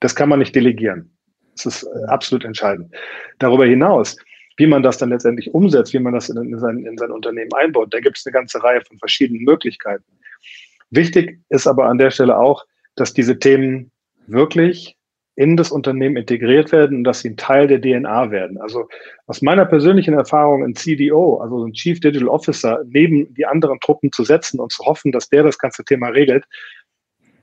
Das kann man nicht delegieren. Das ist äh, absolut entscheidend. Darüber hinaus, wie man das dann letztendlich umsetzt, wie man das in, in, sein, in sein Unternehmen einbaut, da gibt es eine ganze Reihe von verschiedenen Möglichkeiten. Wichtig ist aber an der Stelle auch, dass diese Themen wirklich in das Unternehmen integriert werden und dass sie ein Teil der DNA werden. Also aus meiner persönlichen Erfahrung ein CDO, also ein Chief Digital Officer, neben die anderen Truppen zu setzen und zu hoffen, dass der das ganze Thema regelt,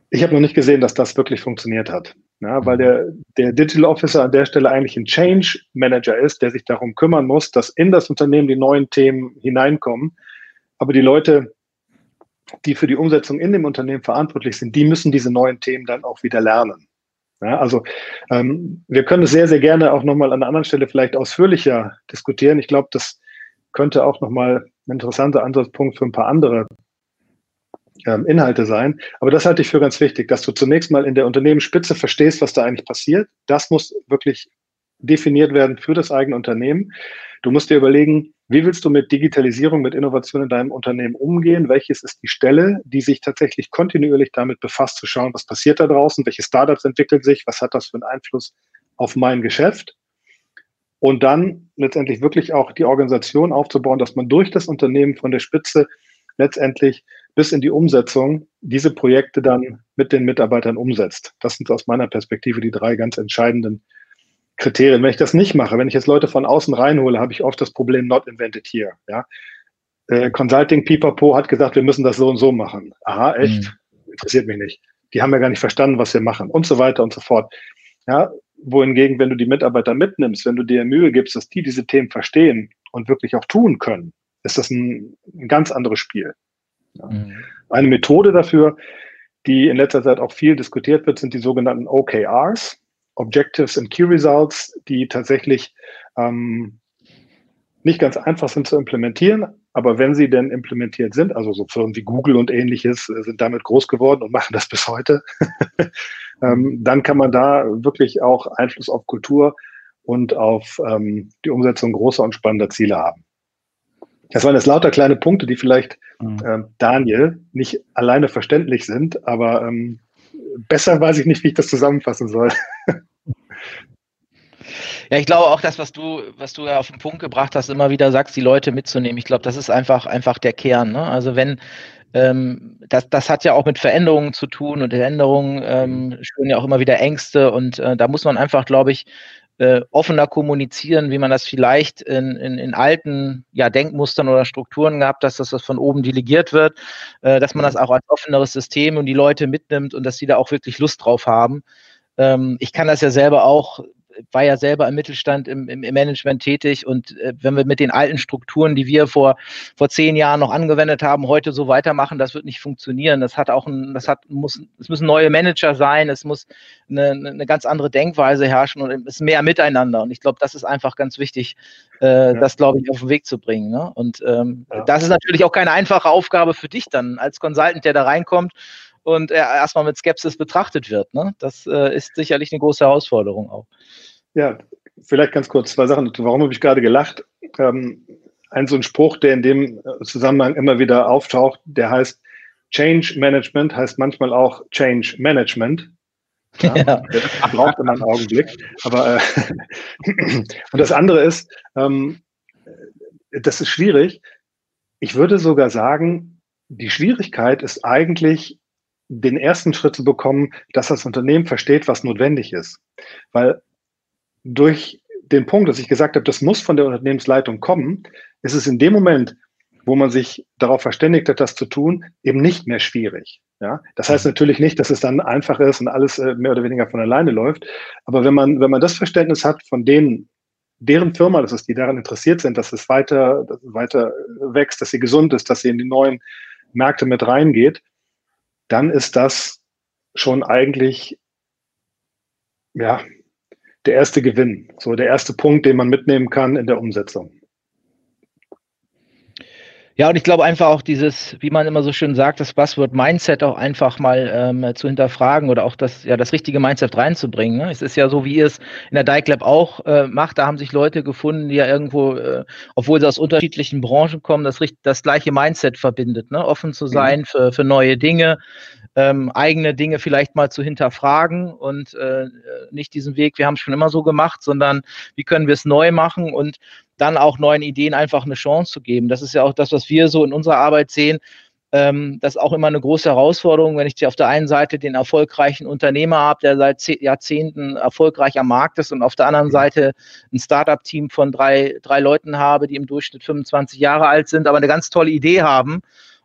ich habe noch nicht gesehen, dass das wirklich funktioniert hat. Ja, weil der, der Digital Officer an der Stelle eigentlich ein Change Manager ist, der sich darum kümmern muss, dass in das Unternehmen die neuen Themen hineinkommen. Aber die Leute, die für die Umsetzung in dem Unternehmen verantwortlich sind, die müssen diese neuen Themen dann auch wieder lernen. Ja, also ähm, wir können es sehr, sehr gerne auch nochmal an einer anderen Stelle vielleicht ausführlicher diskutieren. Ich glaube, das könnte auch nochmal ein interessanter Ansatzpunkt für ein paar andere ähm, Inhalte sein. Aber das halte ich für ganz wichtig, dass du zunächst mal in der Unternehmensspitze verstehst, was da eigentlich passiert. Das muss wirklich definiert werden für das eigene Unternehmen. Du musst dir überlegen, wie willst du mit Digitalisierung, mit Innovation in deinem Unternehmen umgehen? Welches ist die Stelle, die sich tatsächlich kontinuierlich damit befasst, zu schauen, was passiert da draußen? Welche Startups entwickeln sich? Was hat das für einen Einfluss auf mein Geschäft? Und dann letztendlich wirklich auch die Organisation aufzubauen, dass man durch das Unternehmen von der Spitze letztendlich bis in die Umsetzung diese Projekte dann mit den Mitarbeitern umsetzt. Das sind aus meiner Perspektive die drei ganz entscheidenden Kriterien. Wenn ich das nicht mache, wenn ich jetzt Leute von außen reinhole, habe ich oft das Problem not invented here. Ja? Äh, Consulting Pipapo hat gesagt, wir müssen das so und so machen. Aha, echt? Mhm. Interessiert mich nicht. Die haben ja gar nicht verstanden, was wir machen und so weiter und so fort. Ja, wohingegen, wenn du die Mitarbeiter mitnimmst, wenn du dir Mühe gibst, dass die diese Themen verstehen und wirklich auch tun können, ist das ein, ein ganz anderes Spiel. Ja. Mhm. Eine Methode dafür, die in letzter Zeit auch viel diskutiert wird, sind die sogenannten OKRs, Objectives and Key Results, die tatsächlich ähm, nicht ganz einfach sind zu implementieren, aber wenn sie denn implementiert sind, also so Firmen wie Google und ähnliches äh, sind damit groß geworden und machen das bis heute, ähm, dann kann man da wirklich auch Einfluss auf Kultur und auf ähm, die Umsetzung großer und spannender Ziele haben. Das waren jetzt lauter kleine Punkte, die vielleicht mhm. äh, Daniel nicht alleine verständlich sind, aber ähm, besser weiß ich nicht, wie ich das zusammenfassen soll. Ja, ich glaube auch das, was du, was du ja auf den Punkt gebracht hast, immer wieder sagst, die Leute mitzunehmen. Ich glaube, das ist einfach, einfach der Kern. Ne? Also wenn, ähm, das, das hat ja auch mit Veränderungen zu tun und Veränderungen ähm, spüren ja auch immer wieder Ängste und äh, da muss man einfach, glaube ich, äh, offener kommunizieren, wie man das vielleicht in, in, in alten ja, Denkmustern oder Strukturen gehabt, dass das von oben delegiert wird, äh, dass man das auch als offeneres System und die Leute mitnimmt und dass sie da auch wirklich Lust drauf haben. Ähm, ich kann das ja selber auch war ja selber im Mittelstand im, im, im Management tätig und äh, wenn wir mit den alten Strukturen, die wir vor, vor zehn Jahren noch angewendet haben, heute so weitermachen, das wird nicht funktionieren. Das hat auch ein, das hat, muss, es müssen neue Manager sein, es muss eine, eine ganz andere Denkweise herrschen und es ist mehr miteinander. Und ich glaube, das ist einfach ganz wichtig, äh, ja. das, glaube ich, auf den Weg zu bringen. Ne? Und ähm, ja. das ist natürlich auch keine einfache Aufgabe für dich dann als Consultant, der da reinkommt und er erstmal mit Skepsis betrachtet wird. Ne? Das äh, ist sicherlich eine große Herausforderung auch. Ja, vielleicht ganz kurz zwei Sachen. Warum habe ich gerade gelacht? Ähm, ein so ein Spruch, der in dem Zusammenhang immer wieder auftaucht, der heißt Change Management heißt manchmal auch Change Management. Ja, ja. Das braucht immer einen Augenblick. Aber äh, und das andere ist, ähm, das ist schwierig. Ich würde sogar sagen, die Schwierigkeit ist eigentlich, den ersten Schritt zu bekommen, dass das Unternehmen versteht, was notwendig ist. Weil durch den Punkt, dass ich gesagt habe, das muss von der Unternehmensleitung kommen, ist es in dem Moment, wo man sich darauf verständigt hat, das zu tun, eben nicht mehr schwierig. Ja, das heißt natürlich nicht, dass es dann einfach ist und alles äh, mehr oder weniger von alleine läuft. Aber wenn man, wenn man das Verständnis hat von denen, deren Firma das ist, die daran interessiert sind, dass es weiter, dass es weiter wächst, dass sie gesund ist, dass sie in die neuen Märkte mit reingeht, dann ist das schon eigentlich, ja, der erste Gewinn, so der erste Punkt, den man mitnehmen kann in der Umsetzung. Ja, und ich glaube einfach auch dieses, wie man immer so schön sagt, das Buzzword Mindset auch einfach mal ähm, zu hinterfragen oder auch das, ja, das richtige Mindset reinzubringen. Ne? Es ist ja so, wie ihr es in der Dike Lab auch äh, macht. Da haben sich Leute gefunden, die ja irgendwo, äh, obwohl sie aus unterschiedlichen Branchen kommen, das, das gleiche Mindset verbindet. Ne? Offen zu mhm. sein mhm. für, für neue Dinge, ähm, eigene Dinge vielleicht mal zu hinterfragen und äh, nicht diesen Weg, wir haben es schon immer so gemacht, sondern wie können wir es neu machen und dann auch neuen Ideen einfach eine Chance zu geben. Das ist ja auch das, was wir so in unserer Arbeit sehen. Ähm, das ist auch immer eine große Herausforderung, wenn ich auf der einen Seite den erfolgreichen Unternehmer habe, der seit Jahrzehnten erfolgreich am Markt ist und auf der anderen Seite ein Startup-Team von drei, drei Leuten habe, die im Durchschnitt 25 Jahre alt sind, aber eine ganz tolle Idee haben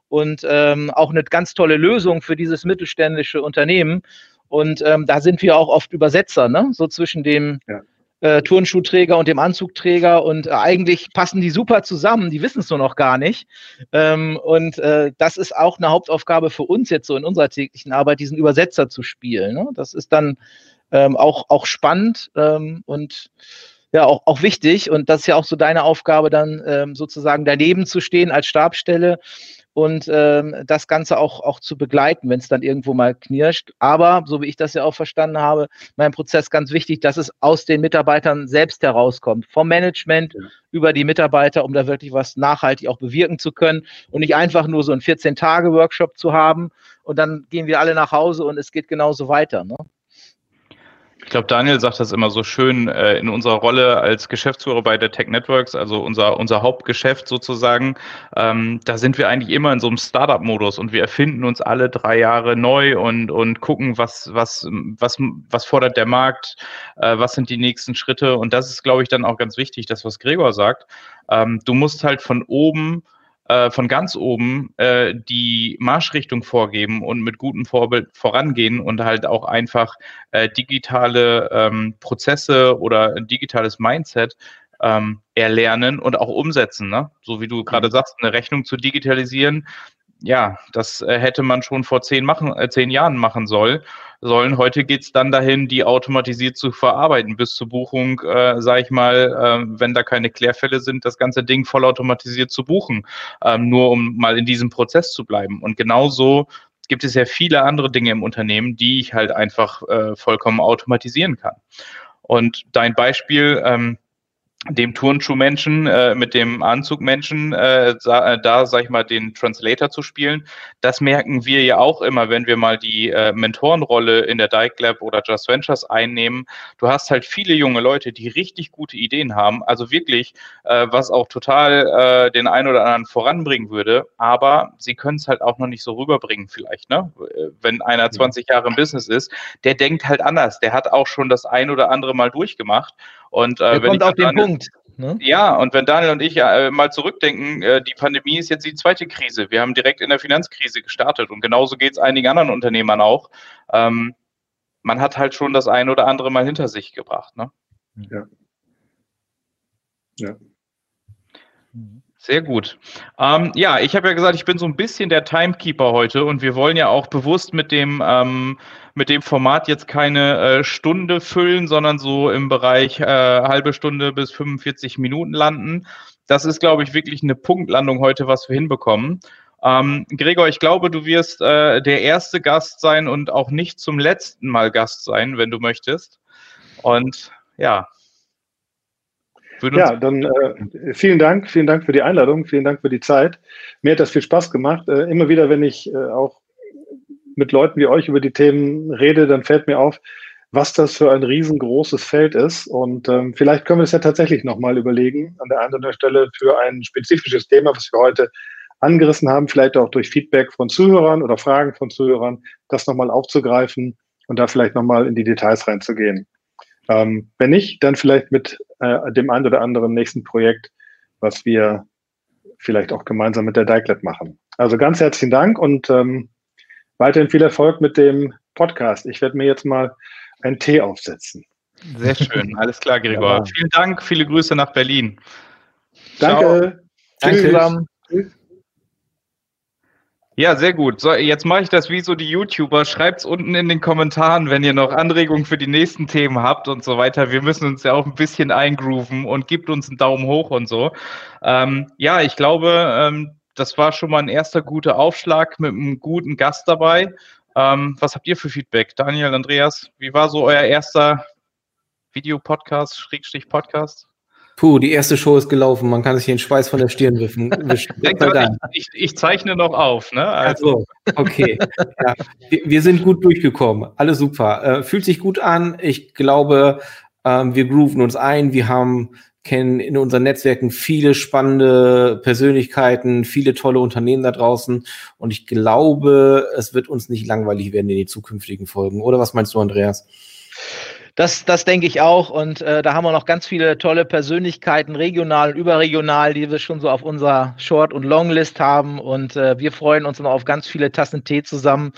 und ähm, auch eine ganz tolle Lösung für dieses mittelständische Unternehmen. Und ähm, da sind wir auch oft Übersetzer, ne? so zwischen dem ja äh, Turnschuhträger und dem Anzugträger und äh, eigentlich passen die super zusammen, die wissen es nur noch gar nicht. Ähm, und äh, das ist auch eine Hauptaufgabe für uns jetzt so in unserer täglichen Arbeit, diesen Übersetzer zu spielen. Ne? Das ist dann ähm, auch, auch spannend ähm, und ja, auch, auch wichtig. Und das ist ja auch so deine Aufgabe, dann ähm, sozusagen daneben zu stehen als Stabstelle und ähm, das Ganze auch, auch zu begleiten, wenn es dann irgendwo mal knirscht. Aber, so wie ich das ja auch verstanden habe, mein Prozess ganz wichtig, dass es aus den Mitarbeitern selbst herauskommt, vom Management ja. über die Mitarbeiter, um da wirklich was nachhaltig auch bewirken zu können und nicht einfach nur so einen 14-Tage-Workshop zu haben und dann gehen wir alle nach Hause und es geht genauso weiter. Ne? Ich glaube, Daniel sagt das immer so schön äh, in unserer Rolle als Geschäftsführer bei der Tech Networks, also unser, unser Hauptgeschäft sozusagen. Ähm, da sind wir eigentlich immer in so einem Startup-Modus und wir erfinden uns alle drei Jahre neu und, und gucken, was, was, was, was fordert der Markt, äh, was sind die nächsten Schritte. Und das ist, glaube ich, dann auch ganz wichtig, das, was Gregor sagt. Ähm, du musst halt von oben äh, von ganz oben äh, die Marschrichtung vorgeben und mit gutem Vorbild vorangehen und halt auch einfach äh, digitale ähm, Prozesse oder ein digitales Mindset ähm, erlernen und auch umsetzen. Ne? So wie du gerade sagst, eine Rechnung zu digitalisieren, ja, das äh, hätte man schon vor zehn, machen, äh, zehn Jahren machen soll, sollen. Heute geht's dann dahin, die automatisiert zu verarbeiten, bis zur Buchung, äh, sage ich mal, äh, wenn da keine Klärfälle sind, das ganze Ding vollautomatisiert zu buchen, ähm, nur um mal in diesem Prozess zu bleiben. Und genauso gibt es ja viele andere Dinge im Unternehmen, die ich halt einfach äh, vollkommen automatisieren kann. Und dein Beispiel, ähm, dem Turnschuhmenschen äh, mit dem Anzugmenschen äh, äh, da, sag ich mal, den Translator zu spielen. Das merken wir ja auch immer, wenn wir mal die äh, Mentorenrolle in der Dike Lab oder Just Ventures einnehmen. Du hast halt viele junge Leute, die richtig gute Ideen haben, also wirklich, äh, was auch total äh, den einen oder anderen voranbringen würde, aber sie können es halt auch noch nicht so rüberbringen vielleicht, ne? Wenn einer 20 Jahre im Business ist, der denkt halt anders, der hat auch schon das ein oder andere mal durchgemacht und äh, wenn kommt auf den Punkt. Ne? Ja, und wenn Daniel und ich äh, mal zurückdenken, äh, die Pandemie ist jetzt die zweite Krise. Wir haben direkt in der Finanzkrise gestartet und genauso geht es einigen anderen Unternehmern auch. Ähm, man hat halt schon das ein oder andere mal hinter sich gebracht. Ne? Ja. Ja. Mhm. Sehr gut. Ähm, ja, ich habe ja gesagt, ich bin so ein bisschen der Timekeeper heute und wir wollen ja auch bewusst mit dem, ähm, mit dem Format jetzt keine äh, Stunde füllen, sondern so im Bereich äh, halbe Stunde bis 45 Minuten landen. Das ist, glaube ich, wirklich eine Punktlandung heute, was wir hinbekommen. Ähm, Gregor, ich glaube, du wirst äh, der erste Gast sein und auch nicht zum letzten Mal Gast sein, wenn du möchtest. Und ja, ja, dann äh, vielen Dank, vielen Dank für die Einladung, vielen Dank für die Zeit. Mir hat das viel Spaß gemacht. Äh, immer wieder, wenn ich äh, auch mit Leuten wie euch über die Themen rede, dann fällt mir auf, was das für ein riesengroßes Feld ist. Und ähm, vielleicht können wir es ja tatsächlich nochmal überlegen, an der einen oder anderen Stelle für ein spezifisches Thema, was wir heute angerissen haben, vielleicht auch durch Feedback von Zuhörern oder Fragen von Zuhörern, das nochmal aufzugreifen und da vielleicht nochmal in die Details reinzugehen. Ähm, wenn nicht, dann vielleicht mit äh, dem einen oder anderen nächsten Projekt, was wir vielleicht auch gemeinsam mit der Diclet machen. Also ganz herzlichen Dank und ähm, weiterhin viel Erfolg mit dem Podcast. Ich werde mir jetzt mal einen Tee aufsetzen. Sehr schön, alles klar, Gregor. Ja. Vielen Dank, viele Grüße nach Berlin. Danke. Danke. Tschüss. Ja, sehr gut. So, jetzt mache ich das wie so die YouTuber. Schreibt es unten in den Kommentaren, wenn ihr noch Anregungen für die nächsten Themen habt und so weiter. Wir müssen uns ja auch ein bisschen eingrooven und gebt uns einen Daumen hoch und so. Ähm, ja, ich glaube, ähm, das war schon mal ein erster guter Aufschlag mit einem guten Gast dabei. Ähm, was habt ihr für Feedback? Daniel, Andreas, wie war so euer erster Videopodcast, Schrägstrich Podcast? Puh, die erste Show ist gelaufen. Man kann sich den Schweiß von der Stirn wischen. ich, ich, zeichne noch auf. Ne? Also. okay. Ja, wir, wir, sind gut durchgekommen. Alles super. Äh, fühlt sich gut an. Ich glaube, ähm, wir grooven uns ein. Wir haben kennen in unseren Netzwerken viele spannende Persönlichkeiten, viele tolle Unternehmen da draußen. Und ich glaube, es wird uns nicht langweilig werden in den zukünftigen Folgen. Oder was meinst du, Andreas? Das, das denke ich auch. Und äh, da haben wir noch ganz viele tolle Persönlichkeiten, regional und überregional, die wir schon so auf unserer Short- und Longlist haben. Und äh, wir freuen uns noch auf ganz viele Tassen Tee zusammen.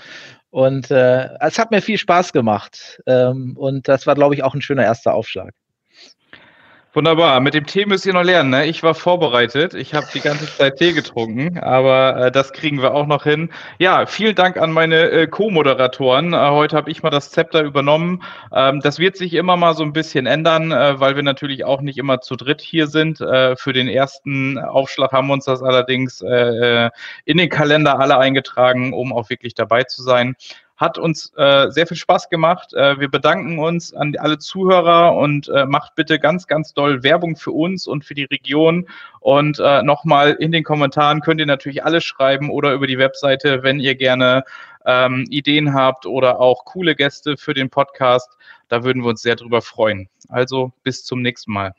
Und äh, es hat mir viel Spaß gemacht. Ähm, und das war, glaube ich, auch ein schöner erster Aufschlag. Wunderbar. Mit dem Tee müsst ihr noch lernen. Ne? Ich war vorbereitet. Ich habe die ganze Zeit Tee getrunken, aber äh, das kriegen wir auch noch hin. Ja, vielen Dank an meine äh, Co-Moderatoren. Äh, heute habe ich mal das Zepter übernommen. Ähm, das wird sich immer mal so ein bisschen ändern, äh, weil wir natürlich auch nicht immer zu dritt hier sind. Äh, für den ersten Aufschlag haben wir uns das allerdings äh, in den Kalender alle eingetragen, um auch wirklich dabei zu sein. Hat uns äh, sehr viel Spaß gemacht. Äh, wir bedanken uns an alle Zuhörer und äh, macht bitte ganz, ganz doll Werbung für uns und für die Region. Und äh, nochmal in den Kommentaren könnt ihr natürlich alles schreiben oder über die Webseite, wenn ihr gerne ähm, Ideen habt oder auch coole Gäste für den Podcast. Da würden wir uns sehr drüber freuen. Also bis zum nächsten Mal.